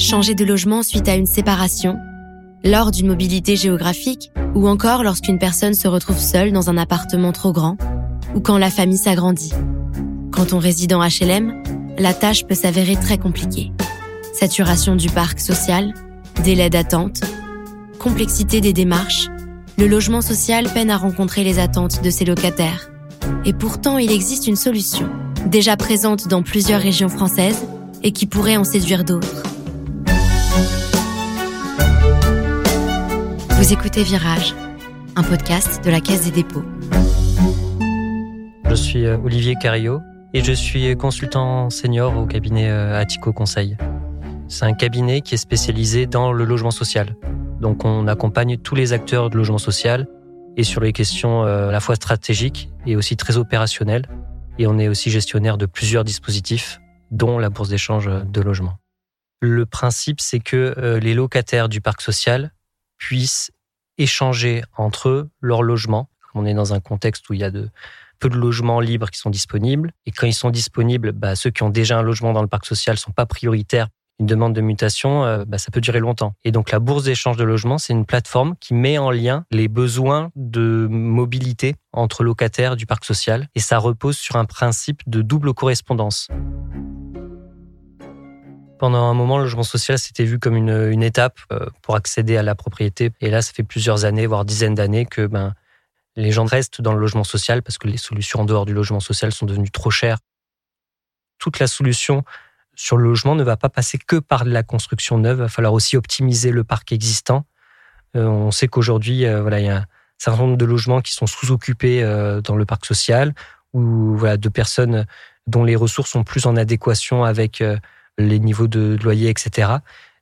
changer de logement suite à une séparation, lors d'une mobilité géographique ou encore lorsqu'une personne se retrouve seule dans un appartement trop grand ou quand la famille s'agrandit. Quand on réside en HLM, la tâche peut s'avérer très compliquée. Saturation du parc social, délai d'attente, complexité des démarches, le logement social peine à rencontrer les attentes de ses locataires. Et pourtant, il existe une solution, déjà présente dans plusieurs régions françaises et qui pourrait en séduire d'autres. Vous écoutez Virage, un podcast de la Caisse des dépôts. Je suis euh, Olivier Cario et je suis consultant senior au cabinet euh, Attico Conseil. C'est un cabinet qui est spécialisé dans le logement social. Donc on accompagne tous les acteurs de logement social et sur les questions euh, à la fois stratégiques et aussi très opérationnelles. Et on est aussi gestionnaire de plusieurs dispositifs, dont la bourse d'échange de logement. Le principe, c'est que les locataires du parc social puissent échanger entre eux leur logement. On est dans un contexte où il y a peu de logements libres qui sont disponibles. Et quand ils sont disponibles, bah, ceux qui ont déjà un logement dans le parc social sont pas prioritaires. Une demande de mutation, euh, bah, ça peut durer longtemps. Et donc la bourse d'échange de logement, c'est une plateforme qui met en lien les besoins de mobilité entre locataires du parc social. Et ça repose sur un principe de double correspondance. Pendant un moment, le logement social s'était vu comme une, étape euh, pour accéder à la propriété. Et là, ça fait plusieurs années, voire dizaines d'années, que ben, les gens restent dans le logement social parce que les solutions en dehors du logement social sont devenues trop chères. Toute la solution sur le logement ne va pas passer que par la construction neuve. Il va falloir aussi optimiser le parc existant. Euh, on sait qu'aujourd'hui, euh, voilà, il y a un certain nombre de logements qui sont sous-occupés dans le parc social ou voilà, de personnes dont les ressources sont plus en adéquation avec les niveaux de loyer, etc.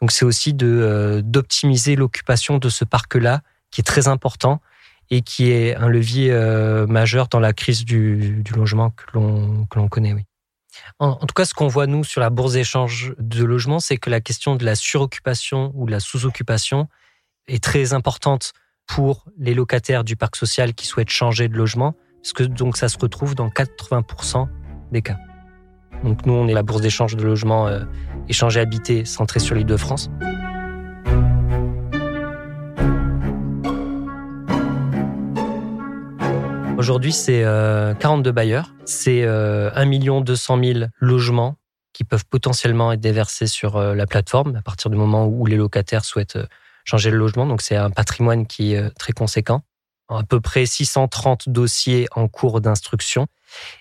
Donc c'est aussi de euh, d'optimiser l'occupation de ce parc-là, qui est très important et qui est un levier euh, majeur dans la crise du, logement que l'on connaît. Oui. En, tout cas, ce qu'on voit nous sur la bourse d'échange de logement, c'est que la question de la suroccupation ou de la sous-occupation est très importante pour les locataires du parc social qui souhaitent changer de logement, parce que donc ça se retrouve dans 80% des cas. Donc nous, on est la bourse d'échange de logements euh, échangés habités centrée sur l'île de France. Aujourd'hui, c'est 42 euh, bailleurs, c'est 1 200 000 logements qui peuvent potentiellement être déversés sur euh, la plateforme à partir du moment où les locataires souhaitent changer le logement. Donc c'est un patrimoine qui est très conséquent à peu près 630 dossiers en cours d'instruction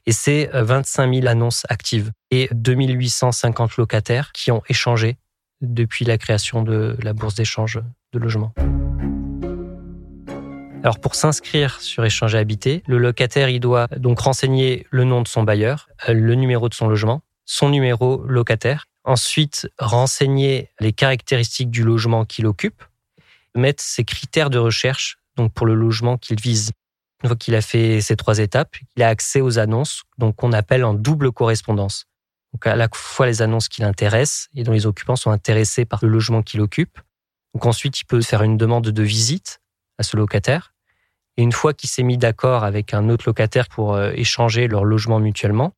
et c'est 25 euh, 000 annonces actives et 2850 locataires qui ont échangé depuis la création de la bourse d'échange de logement. Alors pour s'inscrire sur Échanger Habité, le locataire doit donc renseigner le nom de son bailleur, euh, le numéro de son logement, son numéro locataire, ensuite renseigner les caractéristiques du logement qu'il occupe, mettre ses critères de recherche donc pour le logement qu'il vise. Une fois qu'il a fait ces trois étapes, il a accès aux annonces, donc qu'on appelle en double correspondance. Donc à la fois les annonces qui l'intéressent et dont les occupants sont intéressés par le logement qu'il occupe. Donc ensuite, il peut faire une demande de visite à ce locataire. Et une fois qu'il s'est mis d'accord avec un autre locataire pour euh, échanger leur logement mutuellement,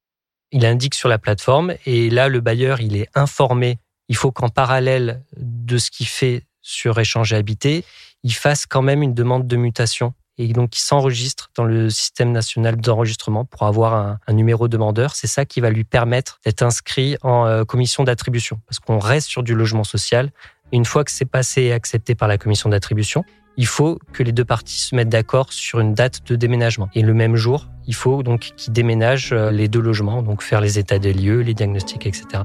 il indique sur la plateforme et là, le bailleur, il est informé. Il faut qu'en parallèle de ce qu'il fait sur échanger habité, il fasse quand même une demande de mutation et donc il s'enregistre dans le système national d'enregistrement pour avoir un, numéro demandeur. C'est ça qui va lui permettre d'être inscrit en euh, commission d'attribution parce qu'on reste sur du logement social. Une fois que c'est passé et accepté par la commission d'attribution, il faut que les deux parties se mettent d'accord sur une date de déménagement. Et le même jour, il faut donc qu'ils déménagent euh, les deux logements, donc faire les états des lieux, les diagnostics, etc.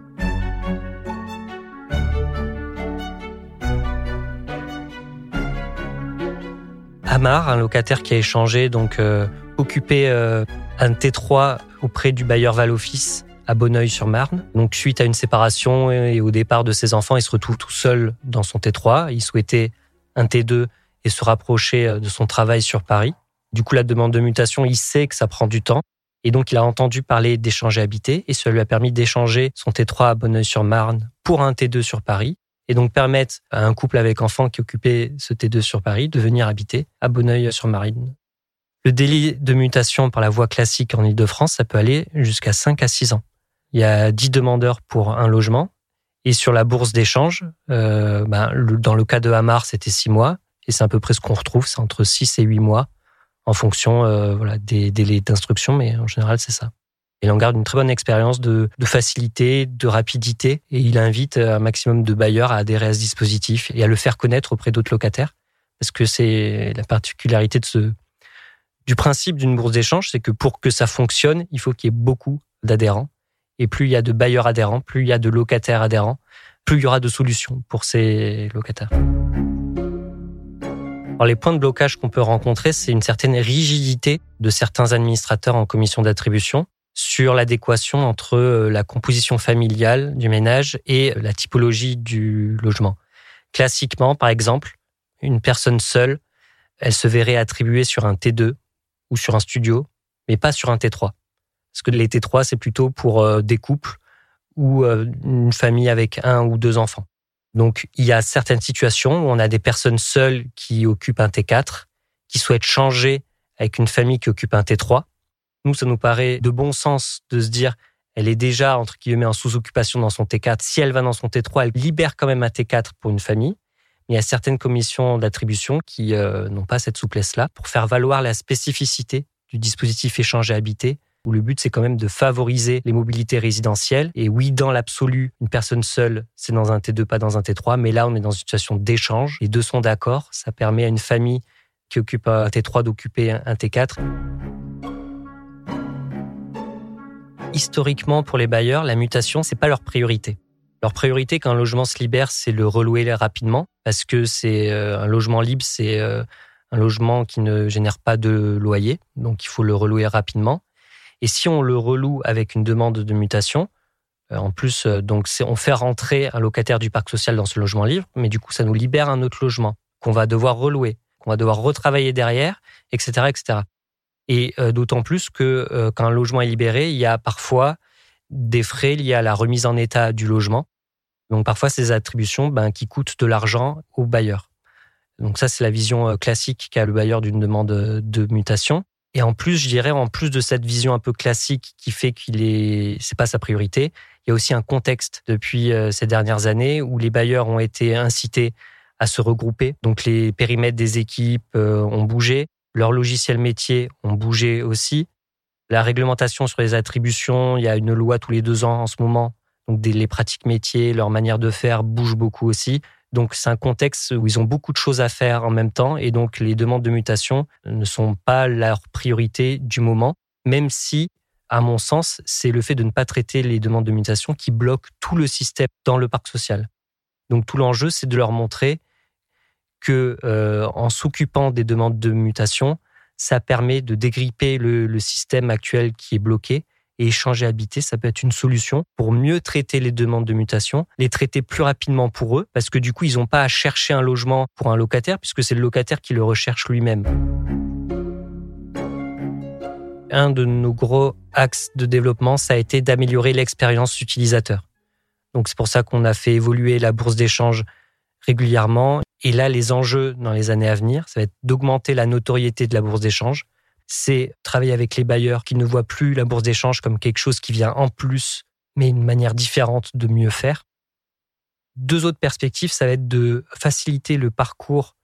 Amar, un locataire qui a échangé, donc euh, occupé euh, un T3 auprès du bailleur Val-Office à Bonneuil-sur-Marne. Donc suite à une séparation et au départ de ses enfants, il se retrouve tout seul dans son T3. Il souhaitait un T2 et se rapprocher euh, de son travail sur Paris. Du coup, la demande de mutation, il sait que ça prend du temps. Et donc, il a entendu parler d'échanger habité et cela lui a permis d'échanger son T3 à Bonneuil-sur-Marne pour un T2 sur Paris et donc permettre à un couple avec enfant qui occupait ce T2 sur Paris de venir habiter à Bonneuil-sur-Marine. Le délai de mutation par la voie classique en Ile-de-France, ça peut aller jusqu'à 5 à 6 ans. Il y a 10 demandeurs pour un logement Et sur la bourse d'échange, euh, ben, dans le cas de Hamar, c'était six mois. Et c'est à peu près ce qu'on retrouve, c'est entre six et huit mois en fonction euh, des délais d'instruction, mais en général, c'est ça. Et on garde une très bonne expérience de, de, facilité, de rapidité, et il invite un maximum de bailleurs à adhérer à ce dispositif et à le faire connaître auprès d'autres locataires, parce que c'est la particularité de ce, du principe d'une bourse d'échange, c'est que pour que ça fonctionne, il faut qu'il y ait beaucoup d'adhérents. Et plus il y a de bailleurs adhérents, plus il y a de locataires adhérents, plus il y aura de solutions pour ces locataires. Alors, les points de blocage qu'on peut rencontrer, c'est une certaine rigidité de certains administrateurs en commission d'attribution sur l'adéquation entre euh, la composition familiale du ménage et la typologie du logement. Classiquement, par exemple, une personne seule, elle se verrait attribuer sur un T2 ou sur un studio, mais pas sur un T3. Parce que les T3, c'est plutôt pour euh, des couples ou euh, une famille avec un ou deux enfants. Donc, il y a certaines situations où on a des personnes seules qui occupent un T4, qui souhaitent changer avec une famille qui occupe un T3. Nous, ça nous paraît de bon sens de se dire, elle est déjà, entre guillemets, en sous-occupation dans son T4. Si elle va dans son T3, elle libère quand même un T4 pour une famille. Mais il y a certaines commissions d'attribution qui euh, n'ont pas cette souplesse-là pour faire valoir la spécificité du dispositif échange et habité où le but c'est quand même de favoriser les mobilités résidentielles. Et oui, dans l'absolu, une personne seule, c'est dans un T2, pas dans un T3, mais là on est dans une situation d'échange. Les deux sont d'accord, ça permet à une famille qui occupe un T3 d'occuper un T4. Historiquement, pour les bailleurs, la mutation, c'est pas leur priorité. Leur priorité quand un logement se libère, c'est le relouer rapidement, parce que c'est euh, un logement libre, c'est euh, un logement qui ne génère pas de loyer, donc il faut le relouer rapidement. Et si on le reloue avec une demande de mutation, euh, en plus, donc on fait rentrer un locataire du parc social dans ce logement libre, mais du coup, ça nous libère un autre logement qu'on va devoir relouer, qu'on va devoir retravailler derrière, etc., etc. Et d'autant plus que quand un logement est libéré, il y a parfois des frais liés à la remise en état du logement. Donc parfois ces attributions ben, qui coûtent de l'argent au bailleur. Donc ça c'est la vision euh, classique qu'a le bailleur d'une demande de mutation. Et en plus, je dirais, en plus de cette vision un peu classique qui fait qu'il est, c'est pas sa priorité, il y a aussi un contexte depuis euh, ces dernières années où les bailleurs ont été incités à se regrouper. Donc les périmètres des équipes euh, ont bougé, leurs logiciels métiers ont bougé aussi. La réglementation sur les attributions, il y a une loi tous les deux ans en ce moment. Donc les pratiques métiers, leur manière de faire bougent beaucoup aussi. Donc c'est un contexte où ils ont beaucoup de choses à faire en même temps et donc les demandes de mutation ne sont pas leur priorité du moment, même si, à mon sens, c'est le fait de ne pas traiter les demandes de mutation qui bloque tout le système dans le parc social. Donc tout l'enjeu, c'est de leur montrer que euh, en s'occupant des demandes de mutation, ça permet de dégripper le, système actuel qui est bloqué et échanger habiter, ça peut être une solution pour mieux traiter les demandes de mutation, les traiter plus rapidement pour eux, parce que du coup, ils n'ont pas à chercher un logement pour un locataire, puisque c'est le locataire qui le recherche lui-même. Un de nos gros axes de développement, ça a été d'améliorer l'expérience utilisateur. Donc c'est pour ça qu'on a fait évoluer la bourse d'échange régulièrement et là, les enjeux dans les années à venir, ça va être d'augmenter la notoriété de la bourse d'échange. C'est travailler avec les bailleurs qui ne voient plus la bourse d'échange comme quelque chose qui vient en plus, mais une manière différente de mieux faire. Deux autres perspectives, ça va être de faciliter le parcours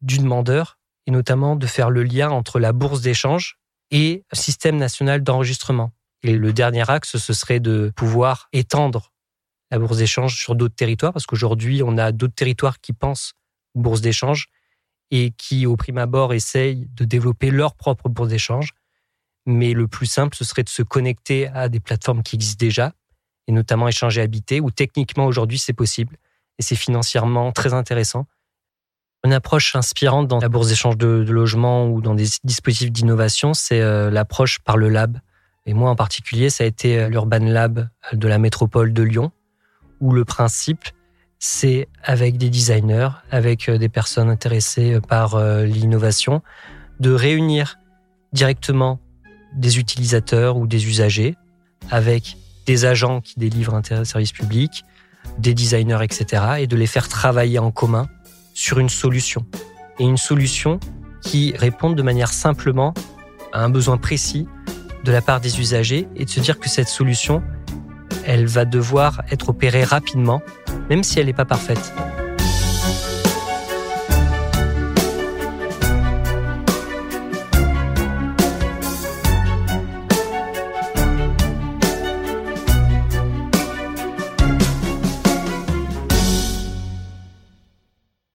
du demandeur et notamment de faire le lien entre la bourse d'échange et le système national d'enregistrement. Et le dernier axe, ce serait de pouvoir étendre la bourse d'échange sur d'autres territoires, parce qu'aujourd'hui, on a d'autres territoires qui pensent bourse d'échange et qui, au prime abord, essayent de développer leur propre bourse d'échange. Mais le plus simple, ce serait de se connecter à des plateformes qui existent déjà, et notamment échanger habité, où techniquement aujourd'hui c'est possible, et c'est financièrement très intéressant. Une approche inspirante dans la bourse d'échange de, de logement ou dans des dispositifs d'innovation, c'est euh, l'approche par le lab. Et moi en particulier, ça a été euh, l'Urban Lab de la métropole de Lyon, où le principe, c'est avec des designers, avec euh, des personnes intéressées euh, par euh, l'innovation, de réunir directement des utilisateurs ou des usagers avec des agents qui délivrent un service public, des designers, etc., et de les faire travailler en commun sur une solution. Et une solution qui réponde de manière simplement à un besoin précis de la part des usagers et de se dire que cette solution, elle va devoir être opérée rapidement même si elle n'est pas parfaite.